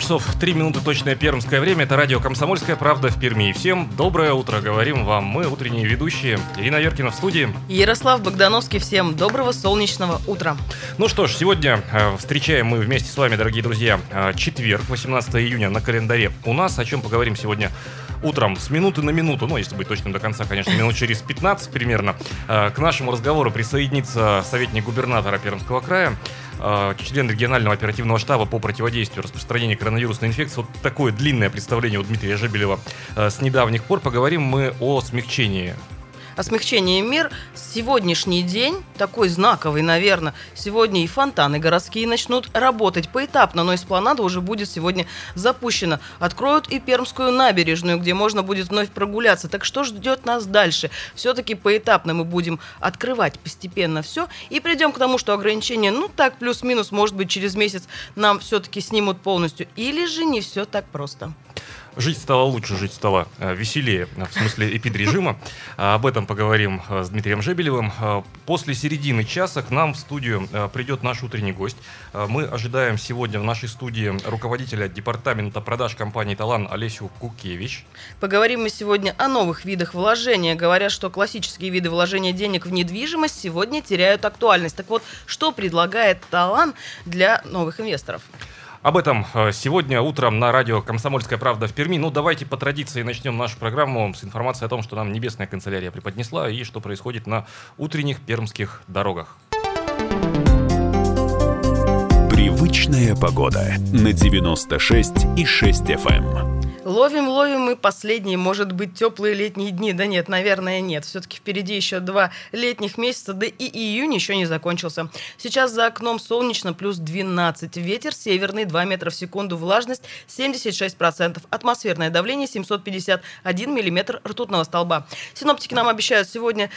Часов 3 минуты точное пермское время. Это радио «Комсомольская правда» в Перми. И всем доброе утро, говорим вам мы, утренние ведущие. Ирина Веркина в студии. Ярослав Богдановский, всем доброго солнечного утра. Ну что ж, сегодня э, встречаем мы вместе с вами, дорогие друзья, э, четверг, 18 июня на календаре у нас. О чем поговорим сегодня утром с минуты на минуту, ну, если быть точным до конца, конечно, минут через 15 примерно, э, к нашему разговору присоединится советник губернатора Пермского края Э, член регионального оперативного штаба по противодействию распространению коронавирусной инфекции. Вот такое длинное представление у Дмитрия Жебелева э, с недавних пор. Поговорим мы о смягчении о смягчении мер. Сегодняшний день, такой знаковый, наверное, сегодня и фонтаны городские начнут работать поэтапно, но эспланада уже будет сегодня запущена. Откроют и Пермскую набережную, где можно будет вновь прогуляться. Так что ждет нас дальше? Все-таки поэтапно мы будем открывать постепенно все и придем к тому, что ограничения, ну так, плюс-минус, может быть, через месяц нам все-таки снимут полностью. Или же не все так просто жить стало лучше, жить стало э, веселее, э, в смысле эпидрежима. А, об этом поговорим э, с Дмитрием Жебелевым. После середины часа к нам в студию придет наш утренний гость. Мы ожидаем сегодня в нашей студии руководителя департамента продаж компании «Талан» Олесю Кукевич. Поговорим мы сегодня о новых видах вложения. Говорят, что классические виды вложения денег в недвижимость сегодня теряют актуальность. Так вот, что предлагает «Талан» для новых инвесторов? Об этом э, сегодня утром на радио «Комсомольская правда» в Перми. Ну, давайте по традиции начнем нашу программу с информации о том, что нам Небесная канцелярия преподнесла и что происходит на утренних пермских дорогах. Привычная погода на 96 и 6 FM. Ловим, ловим мы последние, может быть, теплые летние дни. Да нет, наверное, нет. Все-таки впереди еще два летних месяца, да и июнь еще не закончился. Сейчас за окном солнечно, плюс 12. Ветер северный, 2 метра в секунду. Влажность 76%. Атмосферное давление 751 миллиметр ртутного столба. Синоптики нам обещают сегодня,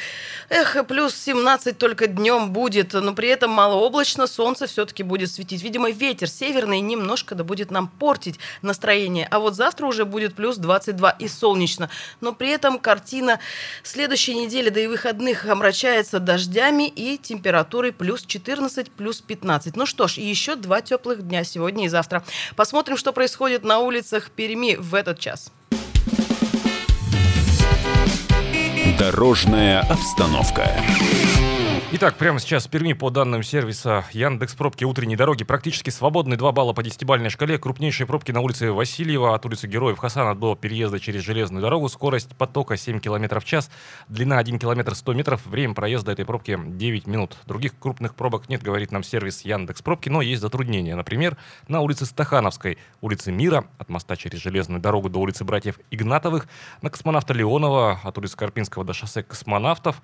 эх, плюс 17 только днем будет, но при этом малооблачно, солнце все-таки будет светить. Видимо, ветер северный немножко да будет нам портить настроение. А вот завтра уже будет плюс 22 и солнечно. Но при этом картина следующей недели, да и выходных омрачается дождями и температурой плюс 14, плюс 15. Ну что ж, еще два теплых дня сегодня и завтра. Посмотрим, что происходит на улицах Перми в этот час. Дорожная обстановка. Итак, прямо сейчас в Перми по данным сервиса Яндекс Пробки утренней дороги практически свободны 2 балла по десятибальной шкале. Крупнейшие пробки на улице Васильева от улицы Героев Хасана до переезда через железную дорогу. Скорость потока 7 км в час, длина 1 км 100 метров. Время проезда этой пробки 9 минут. Других крупных пробок нет, говорит нам сервис Яндекс Пробки, но есть затруднения. Например, на улице Стахановской, улице Мира, от моста через железную дорогу до улицы Братьев Игнатовых, на космонавта Леонова, от улицы Карпинского до шоссе космонавтов,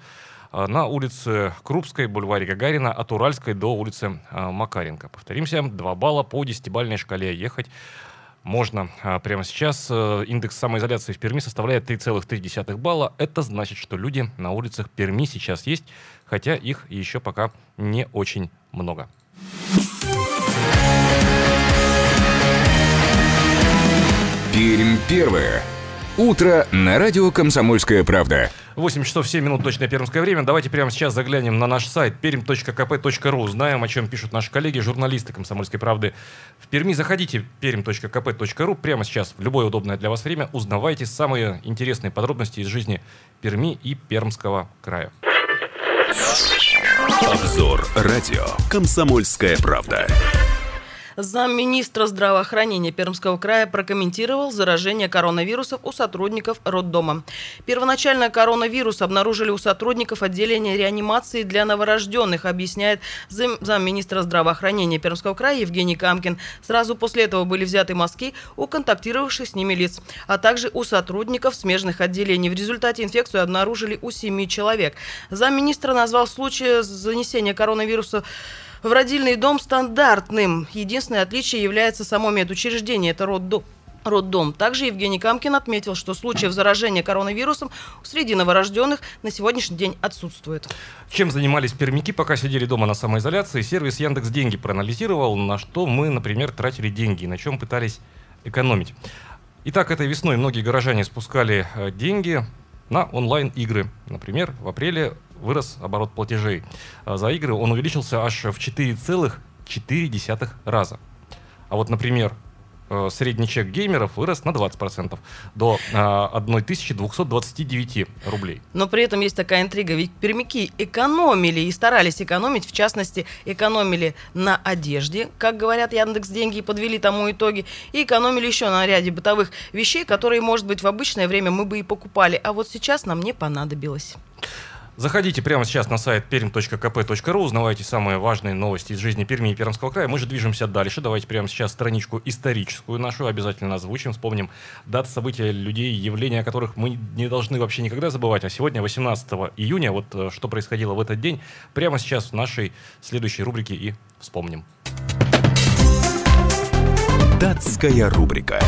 на улице Крупской, бульваре Гагарина, от Уральской до улицы а, Макаренко. Повторимся, 2 балла по десятибальной шкале ехать можно а, прямо сейчас. Э, индекс самоизоляции в Перми составляет 3,3 балла. Это значит, что люди на улицах Перми сейчас есть, хотя их еще пока не очень много. Пермь первое. Утро на радио «Комсомольская правда». 8 часов 7 минут точное пермское время. Давайте прямо сейчас заглянем на наш сайт perm.kp.ru. Знаем, о чем пишут наши коллеги, журналисты «Комсомольской правды» в Перми. Заходите perm.kp.ru прямо сейчас в любое удобное для вас время. Узнавайте самые интересные подробности из жизни Перми и Пермского края. Обзор радио «Комсомольская правда». Замминистра здравоохранения Пермского края прокомментировал заражение коронавирусов у сотрудников роддома. Первоначально коронавирус обнаружили у сотрудников отделения реанимации для новорожденных, объясняет зам замминистра здравоохранения Пермского края Евгений Камкин. Сразу после этого были взяты мазки у контактировавших с ними лиц, а также у сотрудников смежных отделений. В результате инфекцию обнаружили у семи человек. Замминистра назвал случай занесения коронавируса в родильный дом стандартным. Единственное отличие является само медучреждение. Это роддом роддом. Также Евгений Камкин отметил, что случаев заражения коронавирусом среди новорожденных на сегодняшний день отсутствует. Чем занимались пермяки, пока сидели дома на самоизоляции? Сервис Яндекс Деньги проанализировал, на что мы, например, тратили деньги на чем пытались экономить. Итак, этой весной многие горожане спускали э, деньги на онлайн-игры. Например, в апреле вырос оборот платежей. А За игры он увеличился аж в 4,4 раза. А вот, например, э, средний чек геймеров вырос на 20% до э, 1229 рублей. Но при этом есть такая интрига, ведь пермяки экономили и старались экономить, в частности, экономили на одежде, как говорят Яндекс Деньги, и подвели тому итоги, и экономили еще на ряде бытовых вещей, которые, может быть, в обычное время мы бы и покупали, а вот сейчас нам не понадобилось. Заходите прямо сейчас на сайт perm.kp.ru, узнавайте самые важные новости из жизни Перми и Пермского края. Мы же движемся дальше. Давайте прямо сейчас страничку историческую нашу обязательно озвучим, вспомним даты, события, людей, явления, о которых мы не должны вообще никогда забывать. А сегодня, 18 июня, вот э, что происходило в этот день, прямо сейчас в нашей следующей рубрике и вспомним. Датская рубрика.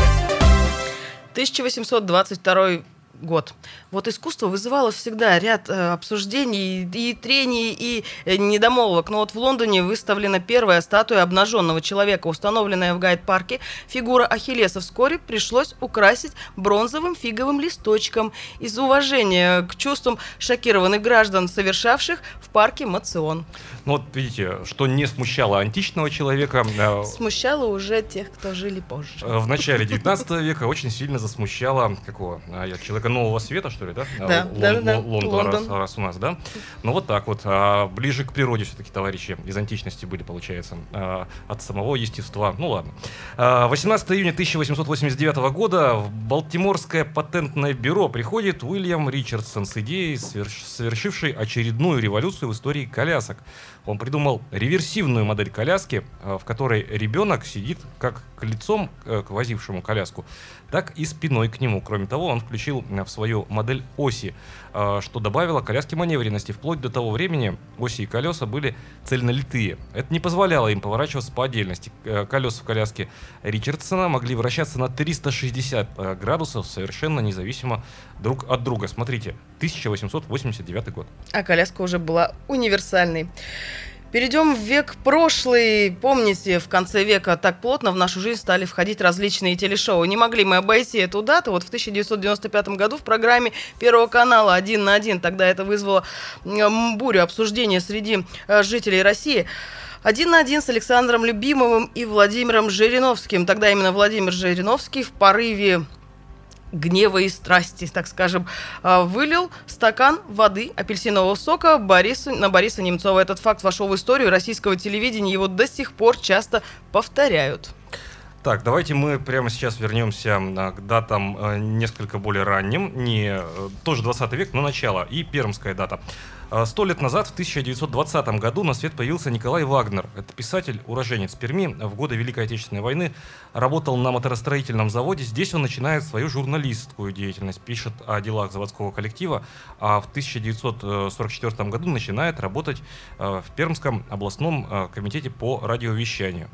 1822 год. Вот искусство вызывало всегда ряд э, обсуждений и трений, и э, недомолвок. Но вот в Лондоне выставлена первая статуя обнаженного человека, установленная в гайд-парке. Фигура Ахиллеса вскоре пришлось украсить бронзовым фиговым листочком из уважения к чувствам шокированных граждан, совершавших в парке мацион. Ну вот видите, что не смущало античного человека. э, Смущало уже тех, кто жили позже. э, В начале 19 века очень сильно засмущало какого? Я человека нового света, что ли, да? Да, Лон- да, да, да. Лон- Лондон, раз- Лондон. Раз, у нас, да? Ну вот так вот. А, ближе к природе все-таки товарищи из античности были, получается, а, от самого естества. Ну ладно. А, 18 июня 1889 года в Балтиморское патентное бюро приходит Уильям Ричардсон с идеей, сверш- совершившей очередную революцию в истории колясок. Он придумал реверсивную модель коляски, а, в которой ребенок сидит как к лицом э, к возившему коляску, так и спиной к нему. Кроме того, он включил э, в свою модель оси, э, что добавило коляске маневренности. Вплоть до того времени оси и колеса были цельнолитые. Это не позволяло им поворачиваться по отдельности. Э, Колеса в коляске Ричардсона могли вращаться на 360 э, градусов совершенно независимо друг от друга. Смотрите, 1889 год. А коляска уже была универсальной. Перейдем в век прошлый. Помните, в конце века так плотно в нашу жизнь стали входить различные телешоу. Не могли мы обойти эту дату. Вот в 1995 году в программе Первого канала «Один на один» тогда это вызвало бурю обсуждения среди э, жителей России. Один на один с Александром Любимовым и Владимиром Жириновским. Тогда именно Владимир Жириновский в порыве гнева и страсти, так скажем, а, вылил стакан воды апельсинового сока Борису, на Бориса Немцова. Этот факт вошел в историю российского телевидения, его до сих пор часто повторяют. Так, давайте мы прямо сейчас вернемся а, к датам э, несколько более ранним, не э, тоже 20 век, но начало, и пермская дата. А, Сто лет назад, в 1920 году, на свет появился Николай Вагнер. Это писатель, уроженец Перми. В годы Великой Отечественной войны работал на моторостроительном заводе. Здесь он начинает свою журналистскую деятельность, пишет о делах заводского коллектива, а в 1944 году начинает работать э, в Пермском областном э, комитете по радиовещанию.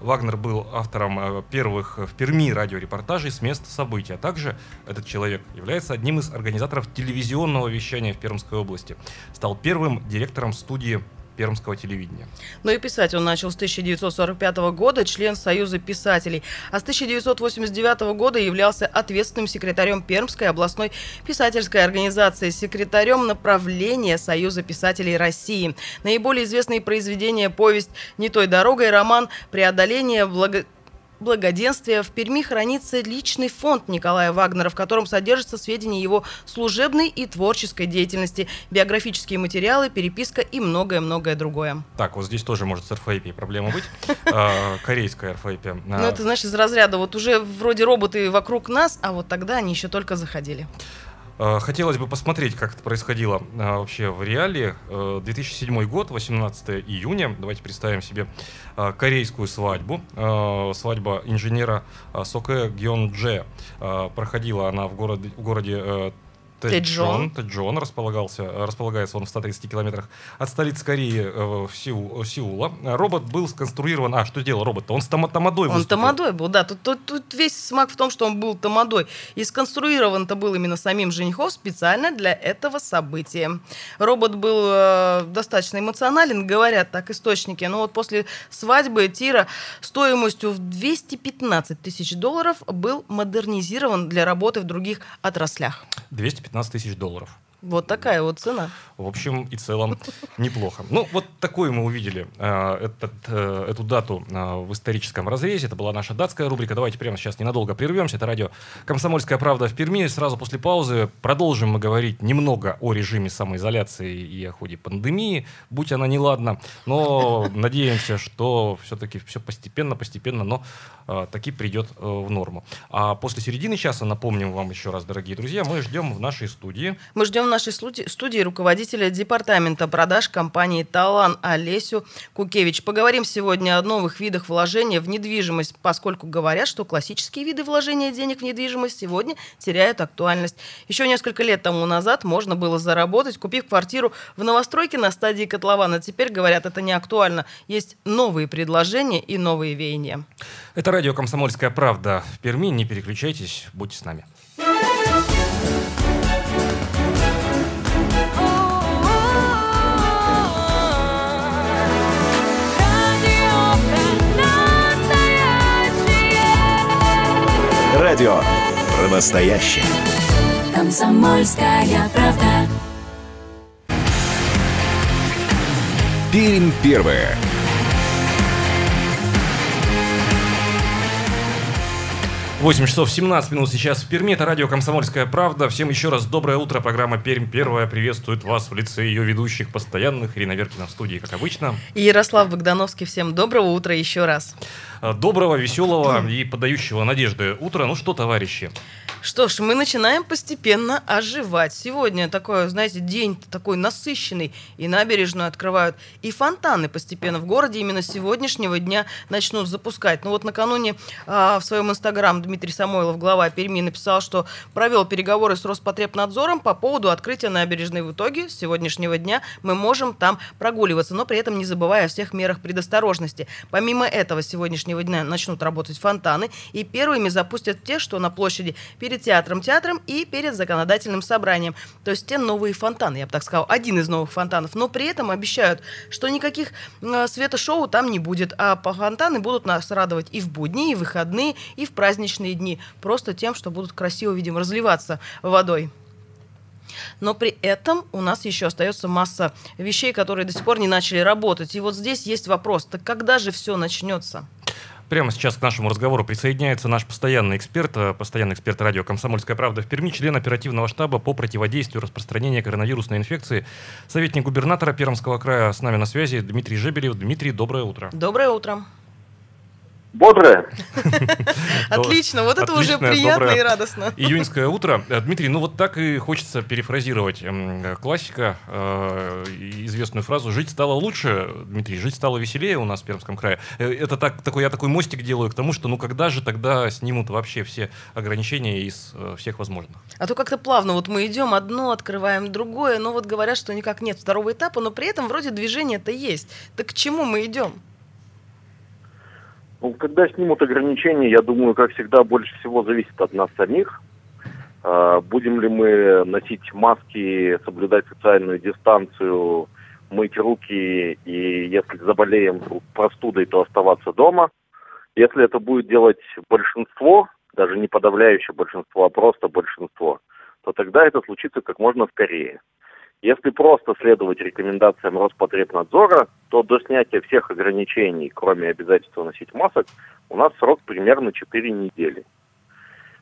Вагнер был автором э, первых в Перми радиорепортажей с места событий, а также этот человек является одним из организаторов телевизионного вещания в Пермской области. Стал первым директором студии пермского телевидения. Но и писать он начал с 1945 года, член Союза писателей. А с 1989 года являлся ответственным секретарем Пермской областной писательской организации, секретарем направления Союза писателей России. Наиболее известные произведения «Повесть не той дорогой», роман «Преодоление благо...» благоденствия в Перми хранится личный фонд Николая Вагнера, в котором содержатся сведения его служебной и творческой деятельности, биографические материалы, переписка и многое-многое другое. Так, вот здесь тоже может с РФИП проблема быть. А, Корейская РФИП. Ну, это, знаешь, из разряда вот уже вроде роботы вокруг нас, а вот тогда они еще только заходили. Э, Хотелось бы посмотреть, как это происходило э, вообще в реалии. Э, 2007 год, 18 июня. Давайте представим себе э, корейскую свадьбу. Э, Свадьба инженера э, Соке Гён Дже. Э, Проходила она в городе, в городе э, Тэджон. Тэджон располагался, располагается он в 130 километрах от столицы Кореи э, в Сеу- Сеула. Робот был сконструирован... А, что делал робот-то? Он с тома- тамадой Он выступил. тамадой был, да. Тут, тут- тут весь смак в том, что он был тамадой. И сконструирован-то был именно самим женихом специально для этого события. Робот был э, достаточно эмоционален, говорят так источники. Но вот после свадьбы Тира стоимостью в 215 тысяч долларов был модернизирован для работы в других отраслях. 215 тысяч долларов. Вот такая вот цена. В общем и целом неплохо. Ну, вот такой мы увидели э, этот, э, эту дату э, в историческом разрезе. Это была наша датская рубрика. Давайте прямо сейчас ненадолго прервемся. Это радио «Комсомольская правда» в Перми. Сразу после паузы продолжим мы говорить немного о режиме самоизоляции и о ходе пандемии, будь она неладна. Но надеемся, что все-таки все постепенно, постепенно, но э, таки придет э, в норму. А после середины часа, напомним вам еще раз, дорогие друзья, мы ждем в нашей студии Мы ждем нашей студии, руководителя департамента продаж компании «Талан» Олесю Кукевич. Поговорим сегодня о новых видах вложения в недвижимость, поскольку говорят, что классические виды вложения денег в недвижимость сегодня теряют актуальность. Еще несколько лет тому назад можно было заработать, купив квартиру в новостройке на стадии котлована. Теперь, говорят, это не актуально. Есть новые предложения и новые веяния. Это радио «Комсомольская правда» в Перми. Не переключайтесь, будьте с нами. радио про настоящее. Комсомольская правда. Пермь первая. 8 часов 17 минут сейчас в Перми. Это радио «Комсомольская правда». Всем еще раз доброе утро. Программа «Пермь первая» приветствует вас в лице ее ведущих постоянных. Ирина Веркина в студии, как обычно. И Ярослав Богдановский. Всем доброго утра еще раз. Э, доброго, веселого и подающего надежды утра. Ну что, товарищи, что ж, мы начинаем постепенно оживать. Сегодня такой, знаете, день такой насыщенный. И набережную открывают, и фонтаны постепенно в городе именно с сегодняшнего дня начнут запускать. Ну вот накануне а, в своем инстаграм Дмитрий Самойлов, глава Перми, написал, что провел переговоры с Роспотребнадзором по поводу открытия набережной. В итоге с сегодняшнего дня мы можем там прогуливаться, но при этом не забывая о всех мерах предосторожности. Помимо этого, с сегодняшнего дня начнут работать фонтаны, и первыми запустят те, что на площади перед театром театром и перед законодательным собранием. То есть те новые фонтаны, я бы так сказал, один из новых фонтанов. Но при этом обещают, что никаких э, светошоу там не будет, а по- фонтаны будут нас радовать и в будни, и в выходные, и в праздничные дни. Просто тем, что будут красиво, видимо, разливаться водой. Но при этом у нас еще остается масса вещей, которые до сих пор не начали работать. И вот здесь есть вопрос, так когда же все начнется? Прямо сейчас к нашему разговору присоединяется наш постоянный эксперт, э, постоянный эксперт радио «Комсомольская правда» в Перми, член оперативного штаба по противодействию распространения коронавирусной инфекции, советник губернатора Пермского края с нами на связи Дмитрий Жебелев. Дмитрий, доброе утро. Доброе утро. Бодрое. Отлично, вот это уже приятно и радостно. Июньское утро. Э, Дмитрий, ну вот так и хочется перефразировать э, классика, э, известную фразу «Жить стало лучше». Дмитрий, жить стало веселее у нас в Пермском крае. Это так, такой, я такой мостик делаю к тому, что ну когда же тогда снимут вообще все ограничения из всех возможных? А то как-то плавно, вот мы идем одно, открываем другое, но вот говорят, что никак нет второго этапа, но при этом вроде движение-то есть. Так к чему мы идем? Ну, когда снимут ограничения, я думаю, как всегда, больше всего зависит от нас самих. А, Будем ли мы носить маски, соблюдать социальную дистанцию, мыть руки и, если заболеем простудой, то оставаться дома. Если это будет делать большинство, даже не подавляющее большинство, а просто большинство, то тогда это случится как можно скорее. Если просто следовать рекомендациям Роспотребнадзора, то до снятия всех ограничений, кроме обязательства носить масок, у нас срок примерно 4 недели.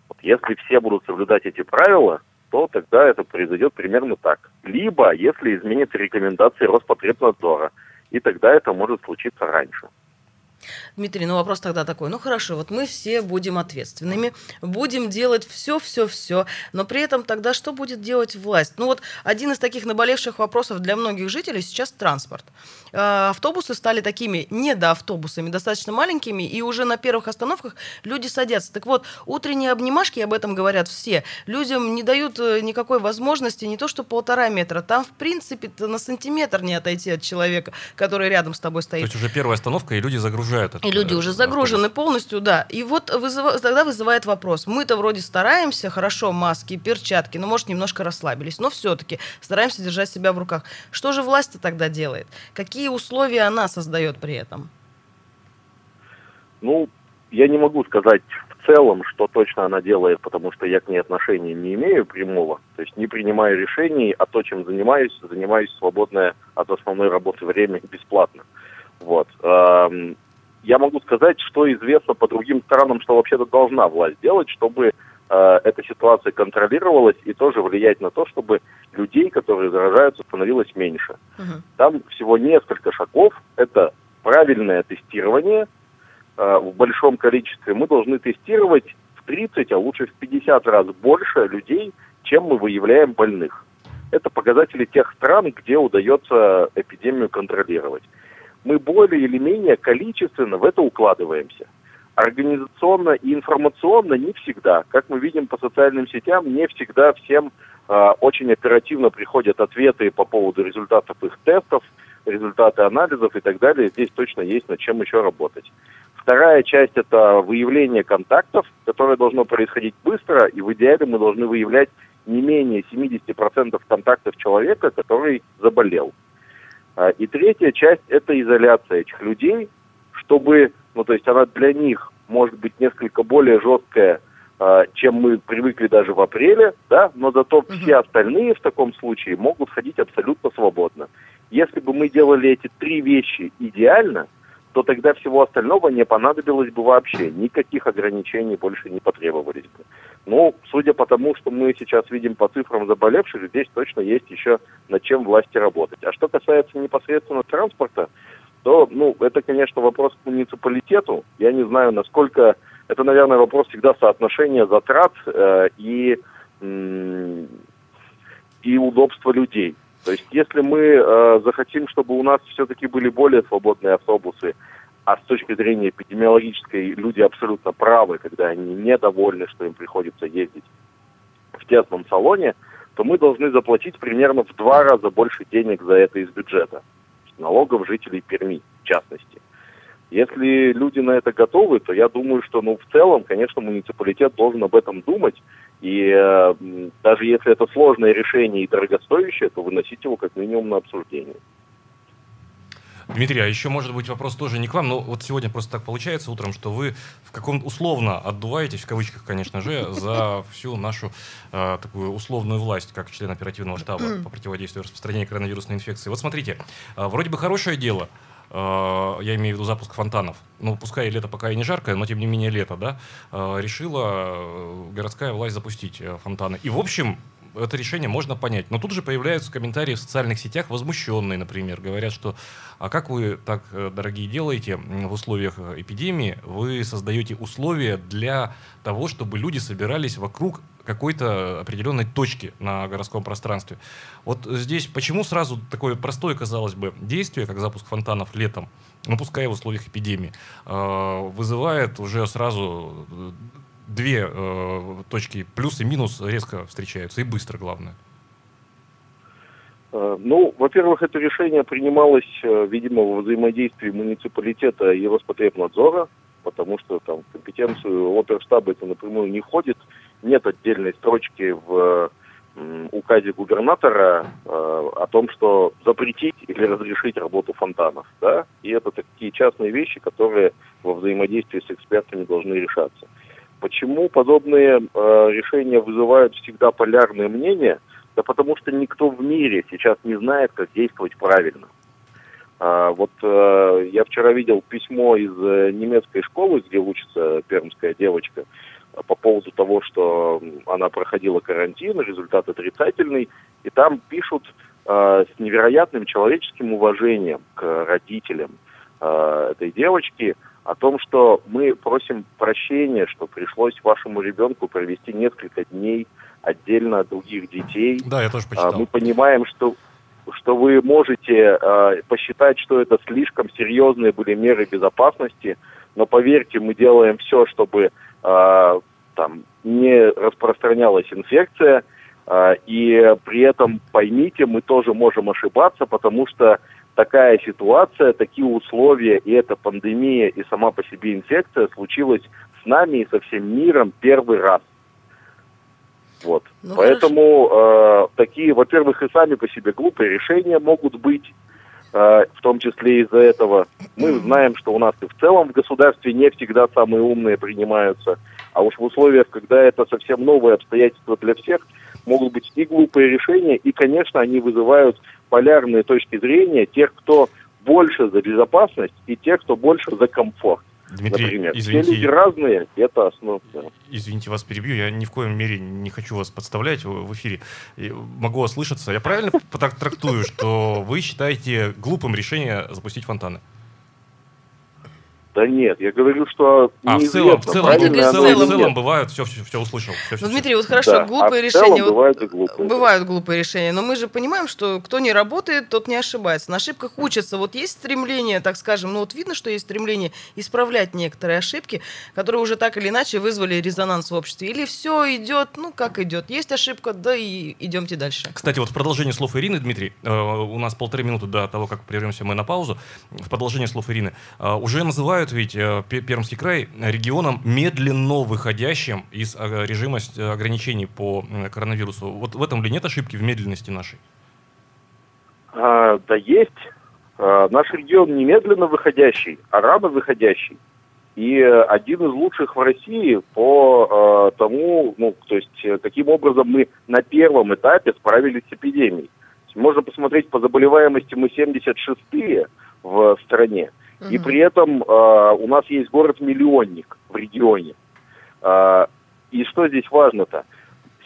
Вот если все будут соблюдать эти правила, то тогда это произойдет примерно так. Либо, если изменятся рекомендации Роспотребнадзора, и тогда это может случиться раньше. Дмитрий, ну вопрос тогда такой. Ну хорошо, вот мы все будем ответственными, будем делать все, все, все, но при этом тогда что будет делать власть? Ну вот один из таких наболевших вопросов для многих жителей сейчас транспорт. А, автобусы стали такими недоавтобусами, достаточно маленькими, и уже на первых остановках люди садятся. Так вот, утренние обнимашки, об этом говорят все, людям не дают э, никакой возможности не то что полтора метра, там в принципе на сантиметр не отойти от человека, который рядом с тобой стоит. То есть уже первая остановка, и люди загружают. И люди уже загружены полностью, да. И вот вызыв... тогда вызывает вопрос. Мы-то вроде стараемся, хорошо, маски, перчатки, но, может, немножко расслабились, но все-таки стараемся держать себя в руках. Что же власть тогда делает? Какие условия она создает при этом? Ну, я не могу сказать в целом, что точно она делает, потому что я к ней отношения не имею прямого. То есть не принимаю решений, а то, чем занимаюсь, занимаюсь свободное от основной работы время бесплатно. Вот. Я могу сказать, что известно по другим странам, что вообще-то должна власть делать, чтобы э, эта ситуация контролировалась и тоже влиять на то, чтобы людей, которые заражаются, становилось меньше. Угу. Там всего несколько шагов. Это правильное тестирование э, в большом количестве. Мы должны тестировать в 30, а лучше в 50 раз больше людей, чем мы выявляем больных. Это показатели тех стран, где удается эпидемию контролировать мы более или менее количественно в это укладываемся. Организационно и информационно не всегда. Как мы видим по социальным сетям, не всегда всем э, очень оперативно приходят ответы по поводу результатов их тестов, результаты анализов и так далее. Здесь точно есть над чем еще работать. Вторая часть – это выявление контактов, которое должно происходить быстро, и в идеале мы должны выявлять не менее 70% контактов человека, который заболел. А, и третья часть – это изоляция этих людей, чтобы, ну то есть она для них может быть несколько более жесткая, а, чем мы привыкли даже в апреле, да, но зато uh-huh. все остальные в таком случае могут ходить абсолютно свободно. Если бы мы делали эти три вещи идеально, то тогда всего остального не понадобилось бы вообще. Никаких ограничений больше не потребовались бы. Ну, судя по тому, что мы сейчас видим по цифрам заболевших, здесь точно есть еще над чем власти работать. А что касается непосредственно транспорта, то, ну, это, конечно, вопрос к муниципалитету. Я не знаю, насколько... Это, наверное, вопрос всегда соотношения затрат э, и, э, и удобства людей. То есть, если мы э, захотим, чтобы у нас все-таки были более свободные автобусы, а с точки зрения эпидемиологической люди абсолютно правы, когда они недовольны, что им приходится ездить в тесном салоне, то мы должны заплатить примерно в два раза больше денег за это из бюджета, налогов жителей Перми в частности. Если люди на это готовы, то я думаю, что, ну, в целом, конечно, муниципалитет должен об этом думать. И э, даже если это сложное решение и дорогостоящее, то выносить его как минимум на обсуждение. Дмитрий, а еще может быть вопрос тоже не к вам, но вот сегодня просто так получается утром, что вы в каком условно отдуваетесь, в кавычках, конечно же, за всю нашу э, такую условную власть, как член оперативного штаба по противодействию распространению коронавирусной инфекции. Вот смотрите, э, вроде бы хорошее дело, я имею в виду запуск фонтанов, ну, пускай лето пока и не жаркое, но тем не менее лето, да, э, решила городская власть запустить фонтаны. И, в общем, это решение можно понять. Но тут же появляются комментарии в социальных сетях, возмущенные, например, говорят, что а как вы так, э, дорогие, делаете в условиях э, эпидемии? Вы создаете условия для того, чтобы люди собирались вокруг какой-то определенной точки на городском пространстве. Вот здесь почему сразу такое простое, казалось бы, действие, как запуск фонтанов летом, ну пускай в условиях эпидемии, э, вызывает уже сразу две э, точки плюс и минус резко встречаются, и быстро, главное? Э, ну, во-первых, это решение принималось, э, видимо, во взаимодействии муниципалитета и Роспотребнадзора, потому что там компетенцию оперштаба это напрямую не входит. Нет отдельной строчки в указе губернатора э, о том, что запретить или разрешить работу фонтанов. Да? И это такие частные вещи, которые во взаимодействии с экспертами должны решаться. Почему подобные э, решения вызывают всегда полярные мнения? Да потому что никто в мире сейчас не знает, как действовать правильно. А, вот э, я вчера видел письмо из немецкой школы, где учится пермская девочка, по поводу того, что она проходила карантин, результат отрицательный, и там пишут э, с невероятным человеческим уважением к родителям э, этой девочки – о том, что мы просим прощения, что пришлось вашему ребенку провести несколько дней отдельно от других детей. Да, я тоже А, почитал. Мы понимаем, что что вы можете э, посчитать, что это слишком серьезные были меры безопасности, но поверьте, мы делаем все, чтобы э, там не распространялась инфекция, э, и при этом поймите, мы тоже можем ошибаться, потому что такая ситуация, такие условия, и эта пандемия, и сама по себе инфекция случилась с нами и со всем миром первый раз. Вот. Ну, Поэтому э, такие, во-первых, и сами по себе глупые решения могут быть, в том числе из-за этого. Мы знаем, что у нас и в целом в государстве не всегда самые умные принимаются, а уж в условиях, когда это совсем новые обстоятельства для всех, могут быть и глупые решения, и, конечно, они вызывают полярные точки зрения тех, кто больше за безопасность, и тех, кто больше за комфорт. Дмитрий, Например, все извините, люди разные, это основа. да. Извините, вас перебью. Я ни в коем мере не хочу вас подставлять в эфире. Могу ослышаться. Я правильно так трактую, что вы считаете глупым решение запустить фонтаны? Да нет, я говорю, что А, в целом, в целом, в целом, в целом. бывают, все, все, все услышал. Всё, Ну. Дмитрий, вот хорошо, Да, глупые а в целом решения. вот бывают и глупые. Бывают глупые решения, но мы же понимаем, что кто не работает, тот не ошибается. На ошибках учатся. Вот есть стремление, так скажем, ну вот видно, что есть стремление исправлять некоторые ошибки, которые уже так или иначе вызвали резонанс в обществе. Или все идет, ну как идет. Есть ошибка, да и идемте дальше. Кстати, вот в продолжение слов Ирины, Дмитрий, э, у нас полторы минуты до того, как прервемся мы на паузу. В продолжение слов Ирины. э, уже называют ведь э, Пе- Пермский край регионом медленно выходящим из э, режима э, ограничений по коронавирусу. Вот в этом ли нет ошибки в медленности нашей? А, да есть. А, наш регион немедленно выходящий, а рано выходящий. И один из лучших в России по э, тому, ну, то есть, каким образом мы на первом этапе справились с эпидемией. Можно посмотреть по заболеваемости, мы 76-е в стране. И при этом э, у нас есть город-миллионник в регионе. Э, и что здесь важно-то?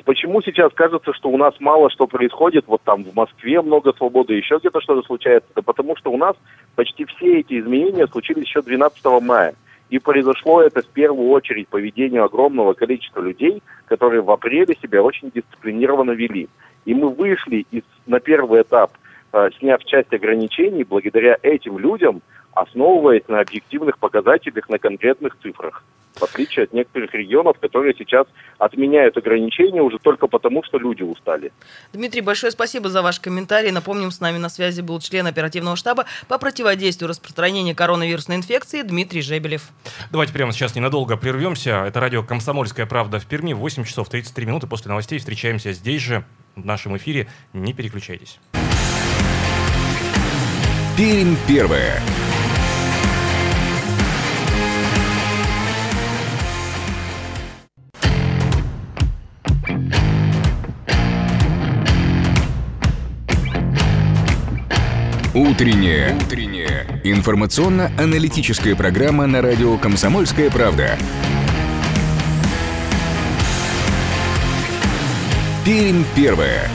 Почему сейчас кажется, что у нас мало что происходит, вот там в Москве много свободы, еще где-то что-то случается? Да потому что у нас почти все эти изменения случились еще 12 мая. И произошло это в первую очередь по ведению огромного количества людей, которые в апреле себя очень дисциплинированно вели. И мы вышли из, на первый этап, э, сняв часть ограничений, благодаря этим людям, основываясь на объективных показателях, на конкретных цифрах. В отличие от некоторых регионов, которые сейчас отменяют ограничения уже только потому, что люди устали. Дмитрий, большое спасибо за ваш комментарий. Напомним, с нами на связи был член оперативного штаба по противодействию распространению коронавирусной инфекции Дмитрий Жебелев. Давайте прямо сейчас ненадолго прервемся. Это радио «Комсомольская правда» в Перми. 8 часов 33 минуты после новостей. Встречаемся здесь же, в нашем эфире. Не переключайтесь. Пермь первая. Утренняя. Утренняя. Информационно-аналитическая программа на радио «Комсомольская правда». Пермь первая.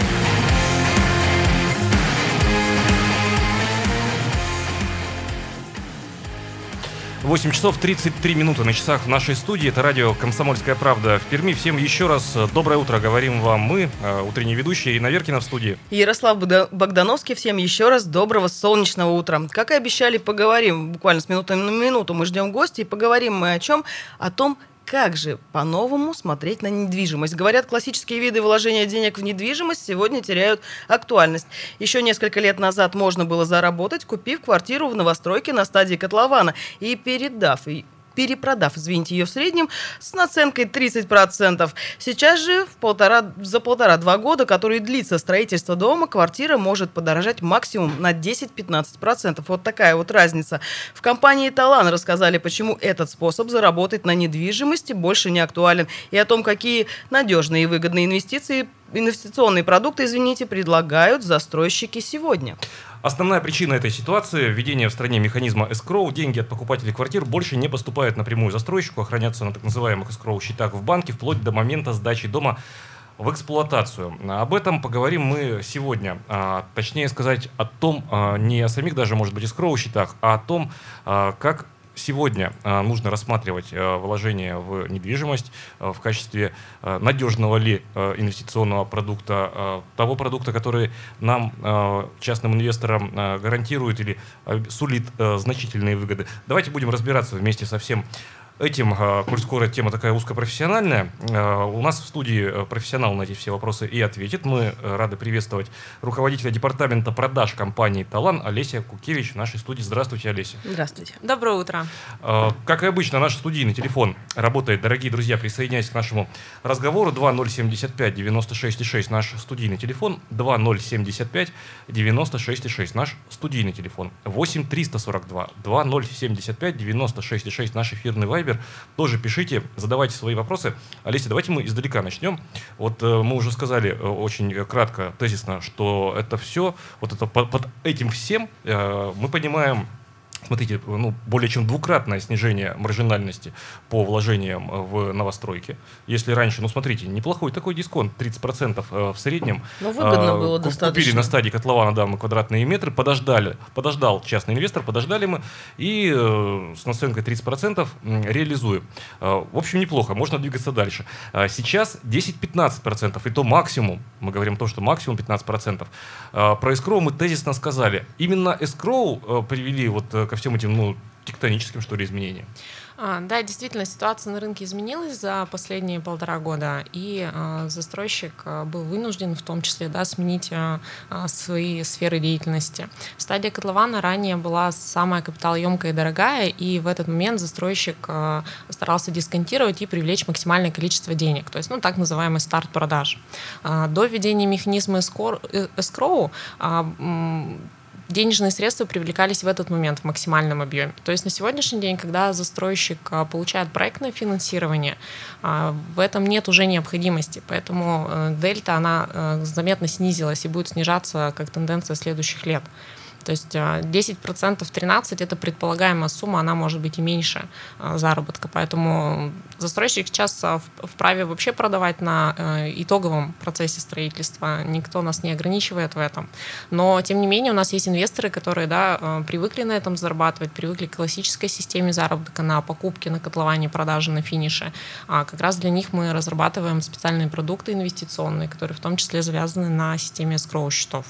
8 часов 33 минуты на часах в нашей студии. Это радио «Комсомольская правда» в Перми. Всем еще раз э, доброе утро говорим вам мы, э, утренние ведущие Ирина Веркина в студии. Ярослав Богда- Богдановский, всем еще раз доброго солнечного утра. Как и обещали, поговорим буквально с минуты на минуту. Мы ждем гостей, и поговорим мы о чем? О том, как же по-новому смотреть на недвижимость? Говорят, классические виды вложения денег в недвижимость сегодня теряют актуальность. Еще несколько лет назад можно было заработать, купив квартиру в новостройке на стадии котлована и передав перепродав, извините, ее в среднем с наценкой 30%. Сейчас же в полтора, за полтора-два года, который длится строительство дома, квартира может подорожать максимум на 10-15%. Вот такая вот разница. В компании «Талан» рассказали, почему этот способ заработать на недвижимости больше не актуален и о том, какие надежные и выгодные инвестиции инвестиционные продукты, извините, предлагают застройщики сегодня. Основная причина этой ситуации – введение в стране механизма escrow. Деньги от покупателей квартир больше не поступают напрямую застройщику, а хранятся на так называемых escrow счетах в банке вплоть до момента сдачи дома в эксплуатацию. Об этом поговорим мы сегодня. А, точнее сказать, о том, а, не о самих даже, может быть, escrow счетах, а о том, а, как сегодня нужно рассматривать вложение в недвижимость в качестве надежного ли инвестиционного продукта, того продукта, который нам, частным инвесторам, гарантирует или сулит значительные выгоды. Давайте будем разбираться вместе со всем этим, а, коль скоро тема такая узкопрофессиональная, а, у нас в студии э, профессионал на эти все вопросы и ответит. Мы э, рады приветствовать руководителя департамента продаж компании «Талан» Олеся Кукевич в нашей студии. Здравствуйте, Олеся. Здравствуйте. Доброе утро. Как и обычно, наш студийный телефон работает. Дорогие друзья, присоединяйтесь к нашему разговору. 2075 96 наш студийный телефон. 2075 96 наш студийный телефон. 8 342 2075 96 наш эфирный вайбер Viber. Тоже пишите, задавайте свои вопросы. Олеся, давайте мы издалека начнем. Вот э, мы уже сказали э, очень кратко, тезисно, что это все, вот это под, под этим всем э, мы понимаем смотрите, ну, более чем двукратное снижение маржинальности по вложениям э, в новостройки. Если раньше, ну, смотрите, неплохой такой дисконт, 30% э, в среднем. Ну, выгодно а, было достаточно. Купили на стадии котлована, да, мы квадратные метры, подождали, подождал частный инвестор, подождали мы, и э, с наценкой 30% реализуем. Э, в общем, неплохо, можно двигаться дальше. Э, сейчас 10-15%, и то максимум, мы говорим о том, что максимум 15%. Э, про эскроу мы тезисно сказали. Именно эскроу э, привели вот ко всем этим ну, тектоническим, что ли, изменениям. А, да, действительно, ситуация на рынке изменилась за последние полтора года, и а, застройщик а, был вынужден в том числе да, сменить а, а, свои сферы деятельности. Стадия котлована ранее была самая капиталоемкая и дорогая, и в этот момент застройщик а, старался дисконтировать и привлечь максимальное количество денег, то есть ну, так называемый старт продаж. А, до введения механизма эскроу а, денежные средства привлекались в этот момент в максимальном объеме. То есть на сегодняшний день, когда застройщик а, получает проектное финансирование, а, в этом нет уже необходимости, поэтому э, дельта, она э, заметно снизилась и будет снижаться как тенденция следующих лет. То есть 10% а, 13 это предполагаемая сумма, она может быть и меньше а, заработка. Поэтому застройщик сейчас а, вправе вообще продавать на итоговом процессе строительства. Никто нас не ограничивает в этом. Но, тем не менее, у нас есть инвесторы, которые да, привыкли на этом зарабатывать, привыкли к классической системе заработка на покупке, на котловане, продаже, на финише. А как раз для них мы разрабатываем специальные продукты инвестиционные, которые в том числе завязаны на системе скроу счетов.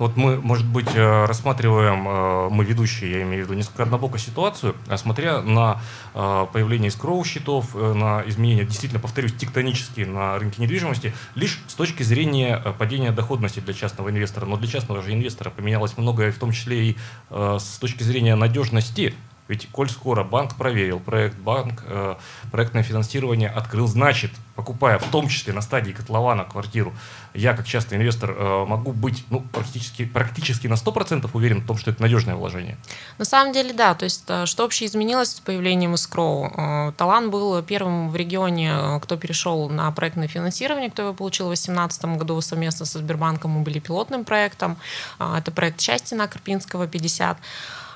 Вот мы, может быть, э, рассматриваем, э, мы ведущие, я имею в виду, несколько однобоко ситуацию, а смотря на э, появление скроу счетов, на изменения, действительно, повторюсь, тектонические на рынке недвижимости, лишь с точки зрения падения доходности для частного инвестора. Но для частного же инвестора поменялось многое, в том числе и с точки зрения надежности ведь коль скоро банк проверил проект, банк э, проектное финансирование открыл, значит, покупая в том числе на стадии котлована квартиру, я как частный инвестор э, могу быть ну, практически, практически на 100% уверен в том, что это надежное вложение. На самом деле, да. То есть, э, что вообще изменилось с появлением Искроу? Э, Талан был первым в регионе, э, кто перешел на проектное финансирование, кто его получил в 2018 году совместно со Сбербанком. Мы были пилотным проектом. Это проект счастья на Карпинского 50.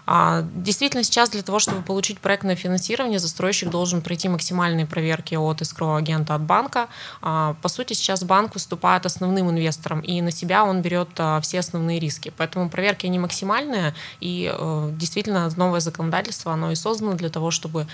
А, действительно, сейчас для того, чтобы получить проектное финансирование, застройщик должен пройти максимальные проверки от искрового агента от банка. А, по сути, сейчас банк выступает основным инвестором, и на себя он берет а, все основные риски. Поэтому проверки они максимальные, и э, действительно новое законодательство, оно и создано для того, чтобы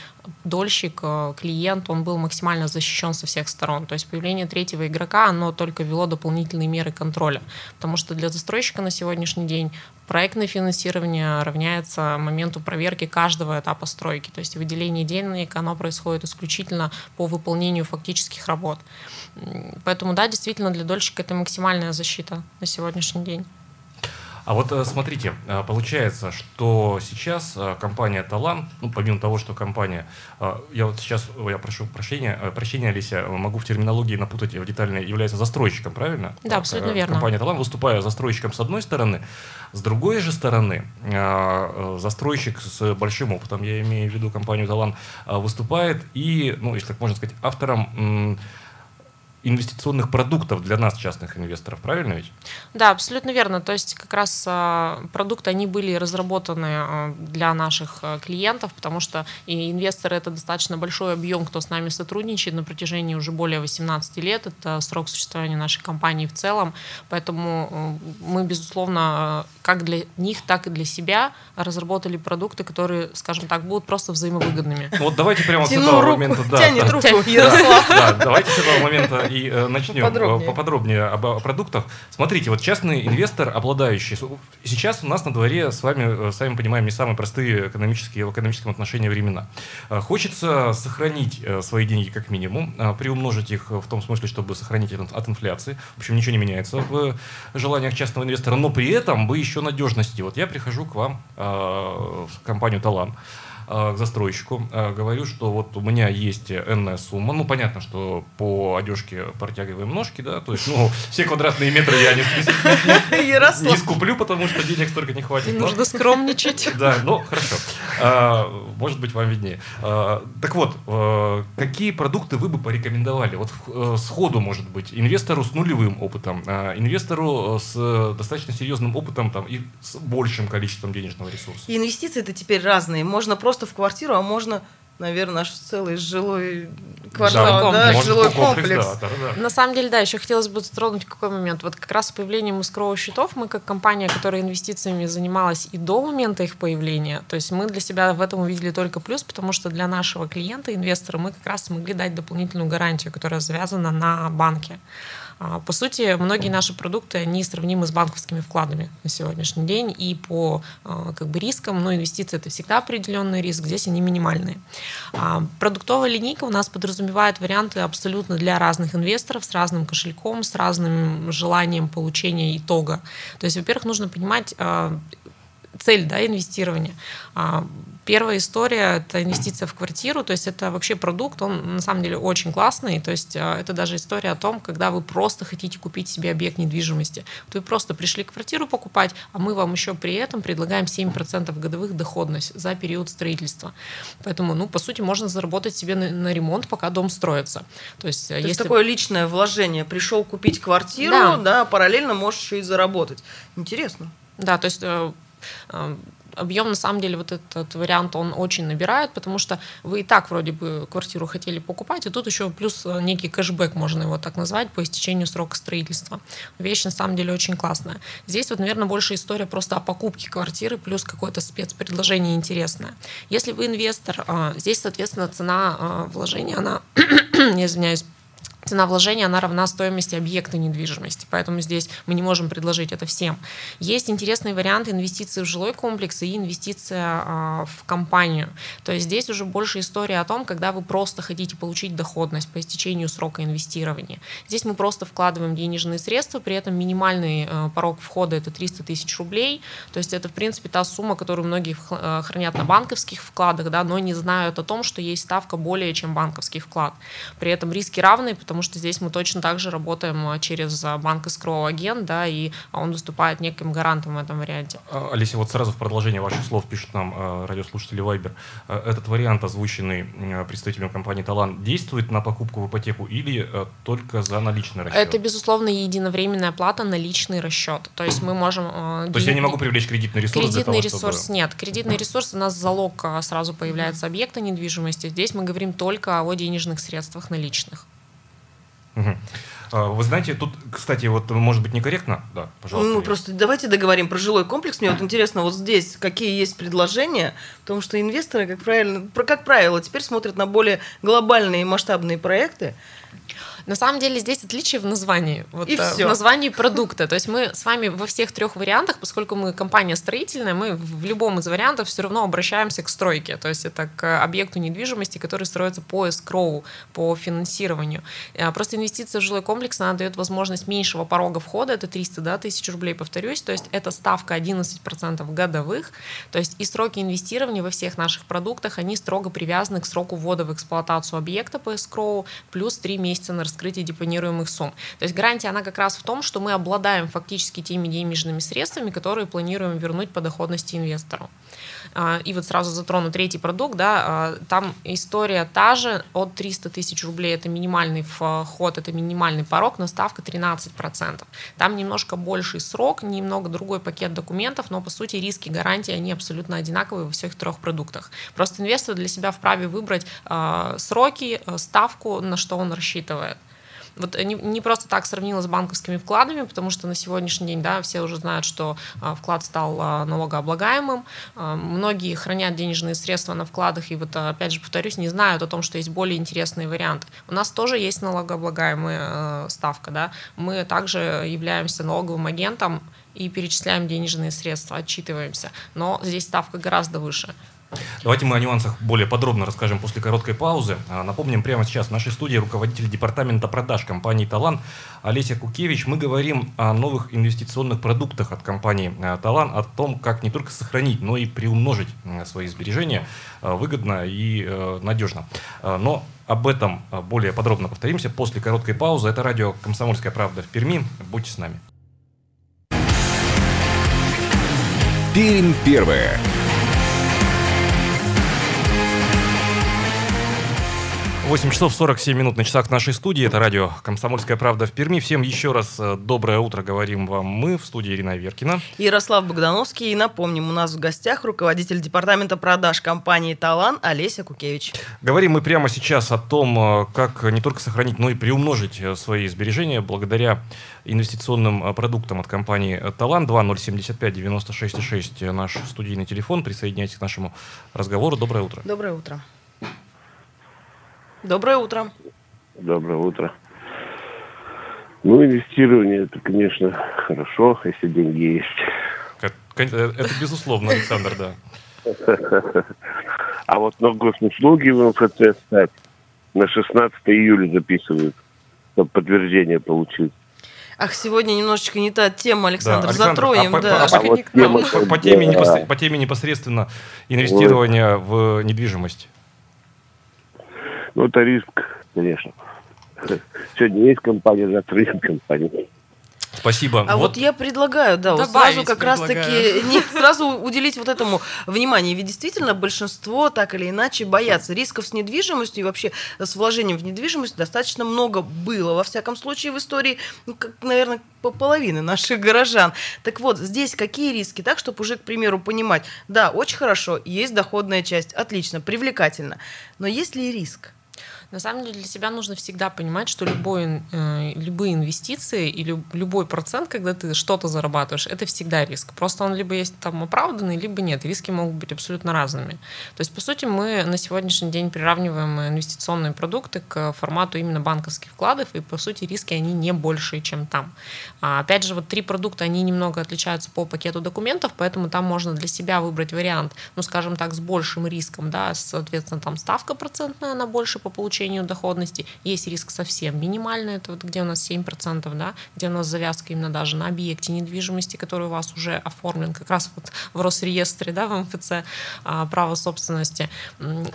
дольщик, э, клиент, он был максимально защищен со всех сторон. То есть появление третьего игрока, оно только вело дополнительные меры контроля. Потому что для застройщика на сегодняшний день проектное финансирование равняется моменту проверки каждого этапа стройки. То есть выделение денег, оно происходит исключительно по выполнению фактических работ. Поэтому, да, действительно, для дольщика это максимальная защита на сегодняшний день. А вот э, смотрите, э, получается, что сейчас э, компания Талан, ну, помимо того, что компания, я вот сейчас, я прошу прощения, прощения, Алися, могу в терминологии напутать в детальной, является застройщиком, правильно? Да, абсолютно верно. Компания Талан, выступая застройщиком с одной стороны, с другой же стороны, застройщик с большим опытом, я имею в виду компанию Талан, выступает и, ну, если так можно сказать, автором инвестиционных продуктов для нас, частных инвесторов, правильно ведь? Да, абсолютно верно. То есть как раз а, продукты, они были разработаны а, для наших а, клиентов, потому что и инвесторы это достаточно большой объем, кто с нами сотрудничает на протяжении уже более 18 лет. Это срок существования нашей компании в целом. Поэтому мы, безусловно, как для них, так и для себя разработали продукты, которые, скажем так, будут просто взаимовыгодными. Вот давайте прямо с этого момента. Да, тянет руку Ярослав. Да, давайте с этого момента и э, начнем поподробнее, поподробнее об, о продуктах. Смотрите, вот частный инвестор, обладающий... Сейчас у нас на дворе с вами, э, сами понимаем, не самые простые экономические, в экономическом отношении времена. Э, хочется сохранить свои деньги как минимум, приумножить их в том смысле, чтобы сохранить от инфляции. В общем, ничего не меняется в желаниях частного инвестора, но при этом бы еще надежности. Вот я прихожу к вам в компанию «Талан», Э, к застройщику, э, говорю, что вот у меня есть энная сумма. Ну, понятно, что по одежке протягиваем ножки, да, то есть, ну, все квадратные метры я не, не, не скуплю, потому что денег столько не хватит. Но... Нужно скромничать. Да, ну, хорошо. А, может быть, вам виднее. Так вот, какие продукты вы бы порекомендовали? Вот сходу, может быть, инвестору с нулевым опытом, инвестору с достаточно серьезным опытом там, и с большим количеством денежного ресурса. И инвестиции это теперь разные. Можно просто просто в квартиру, а можно наверное, наш целый жилой квартал, да, да жилой комплекс. комплекс. Да, да, да. На самом деле, да, еще хотелось бы затронуть какой момент. Вот как раз с появлением искровых счетов мы, как компания, которая инвестициями занималась и до момента их появления, то есть мы для себя в этом увидели только плюс, потому что для нашего клиента, инвестора, мы как раз смогли дать дополнительную гарантию, которая завязана на банке. А, по сути, многие наши продукты, они сравнимы с банковскими вкладами на сегодняшний день и по а, как бы, рискам, но инвестиции это всегда определенный риск, здесь они минимальные. А, продуктовая линейка у нас подразумевает варианты абсолютно для разных инвесторов, с разным кошельком, с разным желанием получения итога. То есть, во-первых, нужно понимать цель да, инвестирования. Первая история – это инвестиция в квартиру, то есть это вообще продукт, он на самом деле очень классный, то есть а, это даже история о том, когда вы просто хотите купить себе объект недвижимости. То вы просто пришли квартиру покупать, а мы вам еще при этом предлагаем 7% годовых доходность за период строительства. Поэтому, ну, по сути, можно заработать себе на, на ремонт, пока дом строится. То есть, то если... есть такое личное вложение. Пришел купить квартиру, да, да параллельно можешь и заработать. Интересно. Да, то есть э, э, объем, на самом деле, вот этот вариант, он очень набирает, потому что вы и так вроде бы квартиру хотели покупать, и тут еще плюс э, некий кэшбэк, можно его так назвать, по истечению срока строительства. Вещь, на самом деле, очень классная. Здесь вот, наверное, больше история просто о покупке квартиры, плюс какое-то спецпредложение интересное. Если вы инвестор, э, здесь, соответственно, цена э, вложения, она, извиняюсь, цена вложения, она равна стоимости объекта недвижимости, поэтому здесь мы не можем предложить это всем. Есть интересный вариант инвестиции в жилой комплекс и инвестиция а, в компанию. То есть здесь уже больше история о том, когда вы просто хотите получить доходность по истечению срока инвестирования. Здесь мы просто вкладываем денежные средства, при этом минимальный а, порог входа это 300 тысяч рублей, то есть это в принципе та сумма, которую многие а, хранят на банковских вкладах, да, но не знают о том, что есть ставка более чем банковский вклад. При этом риски равные, потому что здесь мы точно так же работаем а, через а, банк Escrow агент, да, и он выступает неким гарантом в этом варианте. А, Алисия, вот сразу в продолжение ваших слов пишет нам радиослушатели Viber. Этот вариант, озвученный представителем компании Талан, действует на покупку в ипотеку или только за наличный расчет? Это, безусловно, единовременная плата на личный расчет. То есть мы можем... То есть я не могу привлечь кредитный ресурс Кредитный того, ресурс чтобы... нет. Кредитный ресурс у нас залог сразу появляется объекта недвижимости. Здесь мы говорим только о денежных средствах наличных. Вы знаете, тут, кстати, вот может быть некорректно, да, пожалуйста. Ну, просто давайте договорим про жилой комплекс. Мне вот интересно, вот здесь какие есть предложения, потому что инвесторы, как правильно, как правило, теперь смотрят на более глобальные и масштабные проекты. На самом деле здесь отличие в названии. Вот, и э, В названии продукта. То есть мы с вами во всех трех вариантах, поскольку мы компания строительная, мы в любом из вариантов все равно обращаемся к стройке. То есть это к объекту недвижимости, который строится по эскроу, по финансированию. Э, просто инвестиция в жилой комплекс, она дает возможность меньшего порога входа, это 300 да, тысяч рублей, повторюсь. То есть это ставка 11% годовых. То есть и сроки инвестирования во всех наших продуктах, они строго привязаны к сроку ввода в эксплуатацию объекта по эскроу, плюс 3 месяца на раскрытие депонируемых сумм. То есть гарантия, она как раз в том, что мы обладаем фактически теми денежными средствами, которые планируем вернуть по доходности инвестору. И вот сразу затрону третий продукт, да, там история та же, от 300 тысяч рублей это минимальный вход, это минимальный порог, но ставка 13%. Там немножко больший срок, немного другой пакет документов, но по сути риски, гарантии, они абсолютно одинаковые во всех трех продуктах. Просто инвестор для себя вправе выбрать сроки, ставку, на что он рассчитывает. Вот не, не просто так сравнила с банковскими вкладами, потому что на сегодняшний день, да, все уже знают, что а, вклад стал а, налогооблагаемым. А, многие хранят денежные средства на вкладах, и вот, опять же, повторюсь, не знают о том, что есть более интересные варианты. У нас тоже есть налогооблагаемая ставка, да. Мы также являемся налоговым агентом и перечисляем денежные средства, отчитываемся. Но здесь ставка гораздо выше. Давайте мы о нюансах более подробно расскажем после короткой паузы. А, напомним, прямо сейчас в нашей студии руководитель департамента продаж компании «Талан» Олеся Кукевич. Мы говорим о новых инвестиционных продуктах от компании а, «Талан», о том, как не только сохранить, но и приумножить свои сбережения а, выгодно и э, надежно. Но об этом более подробно повторимся после короткой паузы. Это радио «Комсомольская правда» в Перми. Будьте с нами. Пермь первая. 8 часов 47 минут на часах нашей студии. Это радио «Комсомольская правда» в Перми. Всем еще раз э, доброе утро говорим вам мы в студии Ирина Веркина. Ярослав Богдановский. И напомним, у нас в гостях руководитель департамента продаж компании «Талан» Олеся Кукевич. Говорим мы прямо сейчас о том, э, как не только сохранить, но и приумножить э, свои сбережения благодаря инвестиционным продуктам от компании «Талан». 2075 96 6 наш студийный телефон. Присоединяйтесь к нашему разговору. Доброе утро. Доброе утро. Доброе утро. Доброе утро. Ну, инвестирование, это, конечно, хорошо, если деньги есть. Это, безусловно, Александр, да. А вот на госуслуги в МФЦ стать на 16 июля записывают, чтобы подтверждение получить. Ах, сегодня немножечко не та тема, Александр, да, Александр затроем, а да. По, а вот тема, по, по, теме да. по теме непосредственно инвестирования в недвижимость. Ну, это риск, конечно. Сегодня есть компания, завтра нет компании. Спасибо. А вот, вот я предлагаю, да, вот сразу как раз-таки не, сразу уделить вот этому внимание. Ведь действительно большинство так или иначе боятся. Рисков с недвижимостью и вообще с вложением в недвижимость достаточно много было, во всяком случае, в истории, ну, как, наверное, по половины наших горожан. Так вот, здесь какие риски? Так, чтобы уже, к примеру, понимать, да, очень хорошо, есть доходная часть, отлично, привлекательно. Но есть ли риск? На самом деле для себя нужно всегда понимать, что любой, э, любые инвестиции и люб, любой процент, когда ты что-то зарабатываешь, это всегда риск. Просто он либо есть там оправданный, либо нет. Риски могут быть абсолютно разными. То есть, по сути, мы на сегодняшний день приравниваем инвестиционные продукты к формату именно банковских вкладов, и, по сути, риски, они не большие, чем там. А, опять же, вот три продукта, они немного отличаются по пакету документов, поэтому там можно для себя выбрать вариант, ну, скажем так, с большим риском, да, соответственно, там ставка процентная, она больше по получению получению доходности. Есть риск совсем минимальный, это вот где у нас 7%, да, где у нас завязка именно даже на объекте недвижимости, который у вас уже оформлен как раз вот в Росреестре, да, в МФЦ, а, право собственности.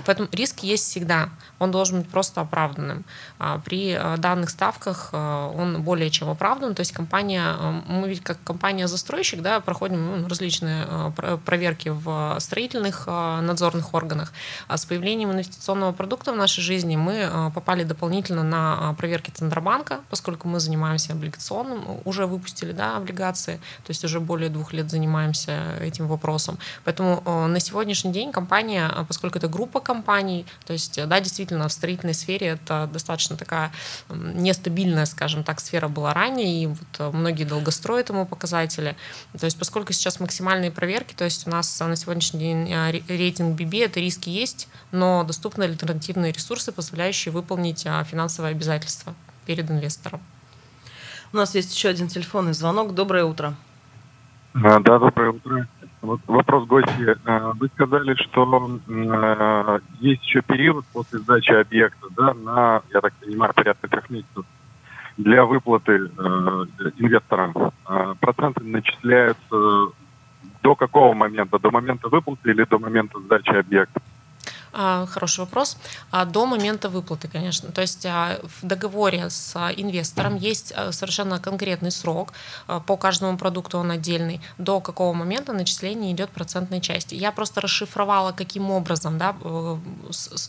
Поэтому риск есть всегда, он должен быть просто оправданным. А, при а, данных ставках он более чем оправдан, то есть компания, мы ведь как компания-застройщик, да, проходим ну, различные проверки в строительных надзорных органах. А с появлением инвестиционного продукта в нашей жизни мы мы попали дополнительно на а, проверки Центробанка, поскольку мы занимаемся облигационным, уже выпустили да, облигации, то есть уже более двух лет занимаемся этим вопросом. Поэтому на сегодняшний день компания, а, поскольку это группа компаний, то есть, да, действительно, в строительной сфере это достаточно такая нестабильная, скажем так, сфера была ранее, и вот многие долгостроят этому показатели. То есть, поскольку сейчас максимальные проверки, то есть у нас на сегодняшний день а, рейтинг BB, это риски есть, но доступны альтернативные ресурсы, позволяющие позволяющие выполнить а, финансовые обязательства перед инвестором. У нас есть еще один телефонный звонок. Доброе утро. А, да, доброе утро. Вот вопрос гости. А, вы сказали, что есть еще период после сдачи объекта, да, на, я так понимаю, порядка трех месяцев для выплаты инвесторам. Проценты начисляются до какого момента? До момента выплаты или до момента сдачи объекта? А, хороший вопрос. А, до момента выплаты, конечно. То есть а, в договоре с инвестором есть совершенно конкретный срок. По каждому продукту он отдельный. До какого момента начисление идет процентной части. Я просто расшифровала, каким образом, да, э,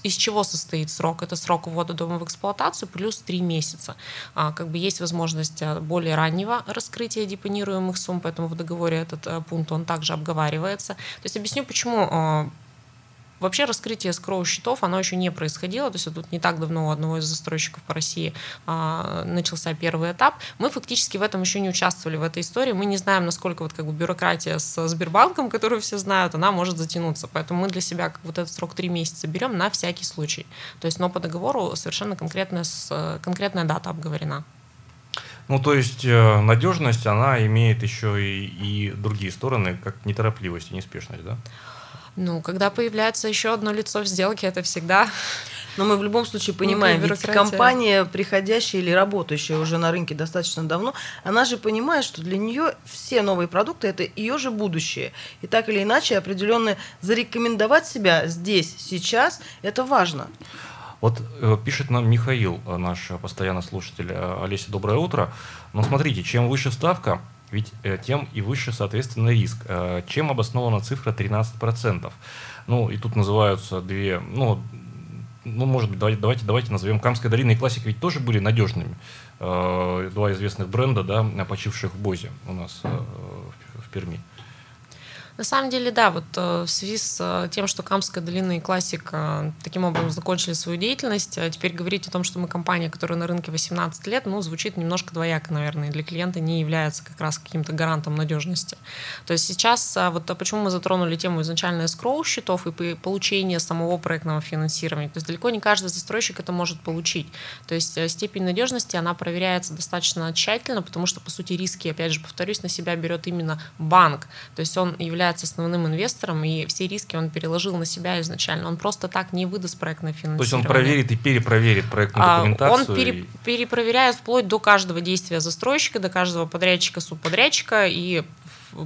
из чего состоит срок. Это срок ввода дома в эксплуатацию плюс 3 месяца. Как бы есть возможность более раннего раскрытия депонируемых сумм, поэтому в договоре этот пункт он также обговаривается. То есть объясню, почему Вообще раскрытие скроу счетов, оно еще не происходило, то есть тут не так давно у одного из застройщиков по России а, начался первый этап. Мы фактически в этом еще не участвовали, в этой истории. Мы не знаем, насколько вот как бы бюрократия с Сбербанком, которую все знают, она может затянуться. Поэтому мы для себя как вот этот срок три месяца берем на всякий случай. То есть, но по договору совершенно конкретная, конкретная дата обговорена. Ну, то есть э, надежность, она имеет еще и, и другие стороны, как неторопливость и неспешность, да? Ну, когда появляется еще одно лицо в сделке, это всегда но мы в любом случае понимаем, ведь компания, приходящая или работающая уже на рынке достаточно давно, она же понимает, что для нее все новые продукты это ее же будущее. И так или иначе определенно зарекомендовать себя здесь, сейчас, это важно. Вот э, пишет нам Михаил, э, наш постоянный слушатель. Э, Олеся, доброе утро. Но смотрите, чем выше ставка, ведь э, тем и выше, соответственно, риск. Э, чем обоснована цифра 13%? Ну, и тут называются две, ну, ну, может быть, давайте, давайте, давайте назовем Камская долина и Классик ведь тоже были надежными. Э, два известных бренда, да, почивших в Бозе у нас в Перми. На самом деле, да, вот э, в связи с э, тем, что Камская долина и Классик э, таким образом закончили свою деятельность, теперь говорить о том, что мы компания, которая на рынке 18 лет, ну, звучит немножко двояко, наверное, для клиента не является как раз каким-то гарантом надежности. То есть сейчас, вот почему мы затронули тему изначально escrow счетов и получения самого проектного финансирования. То есть далеко не каждый застройщик это может получить. То есть степень надежности, она проверяется достаточно тщательно, потому что, по сути, риски, опять же, повторюсь, на себя берет именно банк. То есть он является является основным инвестором, и все риски он переложил на себя изначально. Он просто так не выдаст проектное финансирование. То есть он проверит и перепроверит проектную а, документацию? Он пере, перепроверяет вплоть до каждого действия застройщика, до каждого подрядчика, субподрядчика, и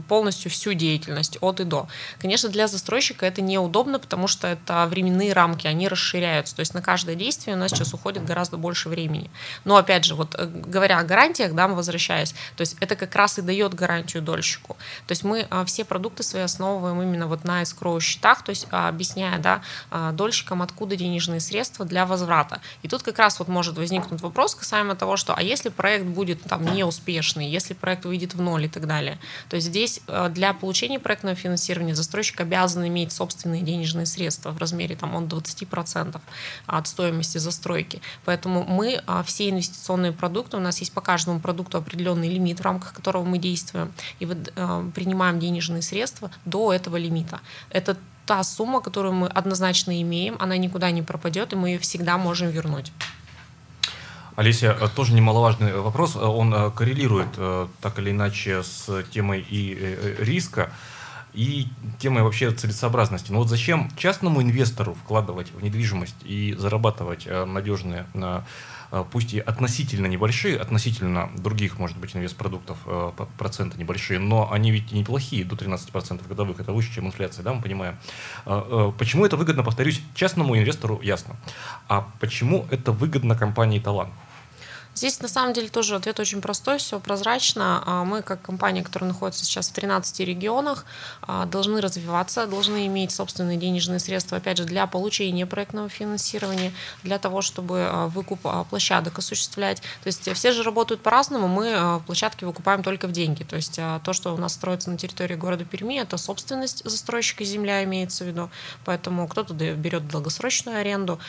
полностью всю деятельность от и до. Конечно, для застройщика это неудобно, потому что это временные рамки, они расширяются. То есть на каждое действие у нас сейчас уходит гораздо больше времени. Но опять же, вот э, говоря о гарантиях, да, возвращаясь, то есть это как раз и дает гарантию дольщику. То есть мы а, все продукты свои основываем именно вот на escrow счетах, то есть а, объясняя да, а, дольщикам, откуда денежные средства для возврата. И тут как раз вот может возникнуть вопрос касаемо того, что а если проект будет там неуспешный, если проект выйдет в ноль и так далее. То есть здесь э, для получения проектного финансирования застройщик обязан иметь собственные денежные средства в размере там, от 20% от стоимости застройки. Поэтому мы а, все инвестиционные продукты, у нас есть по каждому продукту определенный лимит, в рамках которого мы действуем, и э, принимаем денежные средства до этого лимита. Это та сумма, которую мы однозначно имеем, она никуда не пропадет, и мы ее всегда можем вернуть. Олеся, э, тоже немаловажный вопрос. Э, он э, коррелирует так или иначе с темой и риска, и темой вообще целесообразности. Но вот зачем частному инвестору вкладывать в недвижимость и зарабатывать надежные пусть и относительно небольшие, относительно других, может быть, инвестпродуктов проценты небольшие, но они ведь неплохие, до 13% годовых, это выше, чем инфляция, да, мы понимаем. Почему это выгодно, повторюсь, частному инвестору ясно. А почему это выгодно компании «Талант»? Здесь на самом деле тоже ответ очень простой, все прозрачно. А, мы, как компания, которая находится сейчас в 13 регионах, а, должны развиваться, должны иметь собственные денежные средства, опять же, для получения проектного финансирования, для того, чтобы а, выкуп площадок осуществлять. То есть все же работают по-разному, мы площадки выкупаем только в деньги. То есть то, что у нас строится на территории города Перми, это собственность застройщика, земля имеется в виду. Поэтому кто-то берет долгосрочную аренду.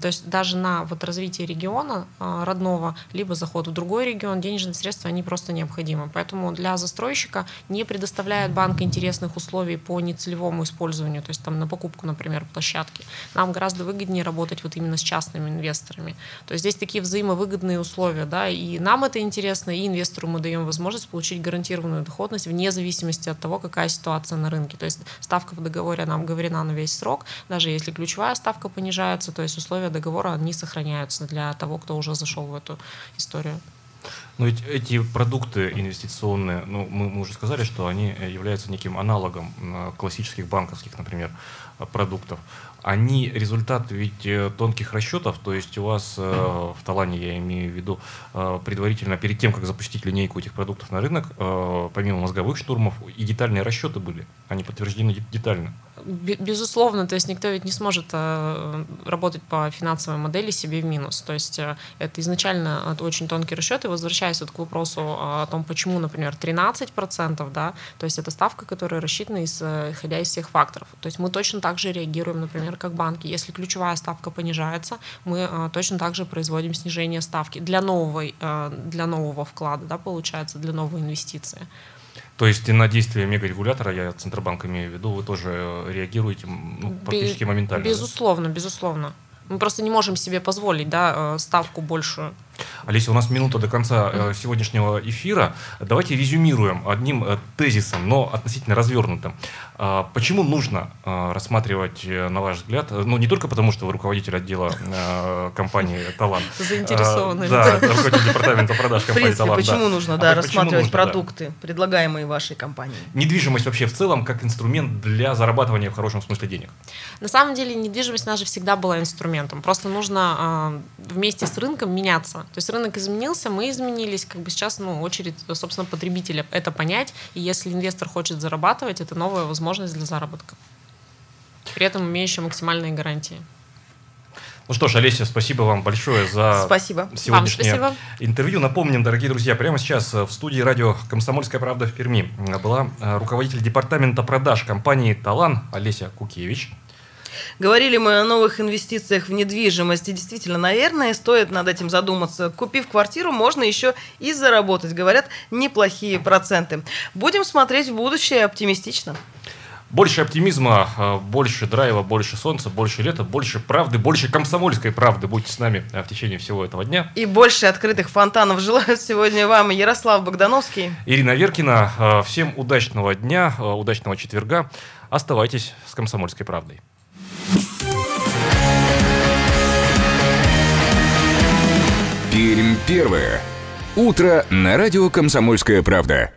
То есть даже на вот развитие региона родного либо заход в другой регион, денежные средства, они просто необходимы. Поэтому для застройщика не предоставляет банк интересных условий по нецелевому использованию, то есть там на покупку, например, площадки. Нам гораздо выгоднее работать вот именно с частными инвесторами. То есть здесь такие взаимовыгодные условия, да, и нам это интересно, и инвестору мы даем возможность получить гарантированную доходность вне зависимости от того, какая ситуация на рынке. То есть ставка в договоре нам говорена на весь срок, даже если ключевая ставка понижается, то есть условия договора, они сохраняются для того, кто уже зашел в эту историю. Но ведь эти продукты инвестиционные, ну, мы, мы уже сказали, что они являются неким аналогом классических банковских, например, продуктов. Они результат ведь э, тонких расчетов, то есть у вас э, в Талане, я имею в виду, э, предварительно, перед тем, как запустить линейку этих продуктов на рынок, помимо мозговых штурмов, и детальные расчеты были, они подтверждены детально. Безусловно, то есть никто ведь не сможет э, работать по финансовой модели себе в минус. То есть э, это изначально очень тонкий расчет. И возвращаясь вот к вопросу о том, почему, например, 13%, да, то есть это ставка, которая рассчитана исходя из всех факторов. То есть мы точно так же реагируем, например, как банки. Если ключевая ставка понижается, мы э, точно так же производим снижение ставки для нового, для нового вклада, да, получается, для новой инвестиции. То есть на действия мегарегулятора, я Центробанк имею в виду, вы тоже э, реагируете ну, практически моментально? Безусловно, да? безусловно. Мы просто не можем себе позволить да, э, ставку большую. Олеся, у нас минута до конца э, сегодняшнего эфира. Давайте резюмируем одним э, тезисом, но относительно развернутым. А, почему нужно э, рассматривать, на ваш взгляд, ну не только потому, что вы руководитель отдела компании «Талант». Заинтересованный. А, да, руководитель департамента продаж компании «Талант». почему нужно а да, рассматривать нужно, продукты, да. предлагаемые вашей компанией? Недвижимость вообще в целом как инструмент для зарабатывания в хорошем смысле денег? На самом деле недвижимость наша всегда была инструментом. Просто нужно вместе с рынком меняться. То есть рынок изменился, мы изменились, как бы сейчас, ну, очередь, собственно, потребителя это понять, и если инвестор хочет зарабатывать, это новая возможность для заработка. При этом имеющая максимальные гарантии. Ну что ж, Олеся, спасибо вам большое за спасибо. сегодняшнее спасибо. интервью. Напомним, дорогие друзья, прямо сейчас в студии радио «Комсомольская правда» в Перми была э, руководитель департамента продаж компании «Талан» Олеся Кукевич. Говорили мы о новых инвестициях в недвижимость. И действительно, наверное, стоит над этим задуматься. Купив квартиру, можно еще и заработать. Говорят, неплохие проценты. Будем смотреть в будущее оптимистично. Больше оптимизма, а, больше драйва, больше солнца, больше лета, больше правды, больше комсомольской правды. Будьте с нами а, в течение всего этого дня. И больше открытых фонтанов желают сегодня вам Ярослав Богдановский. Ирина Веркина. А, всем удачного дня, удачного четверга. Оставайтесь с комсомольской правдой. Пермь первое. Утро на радио «Комсомольская правда».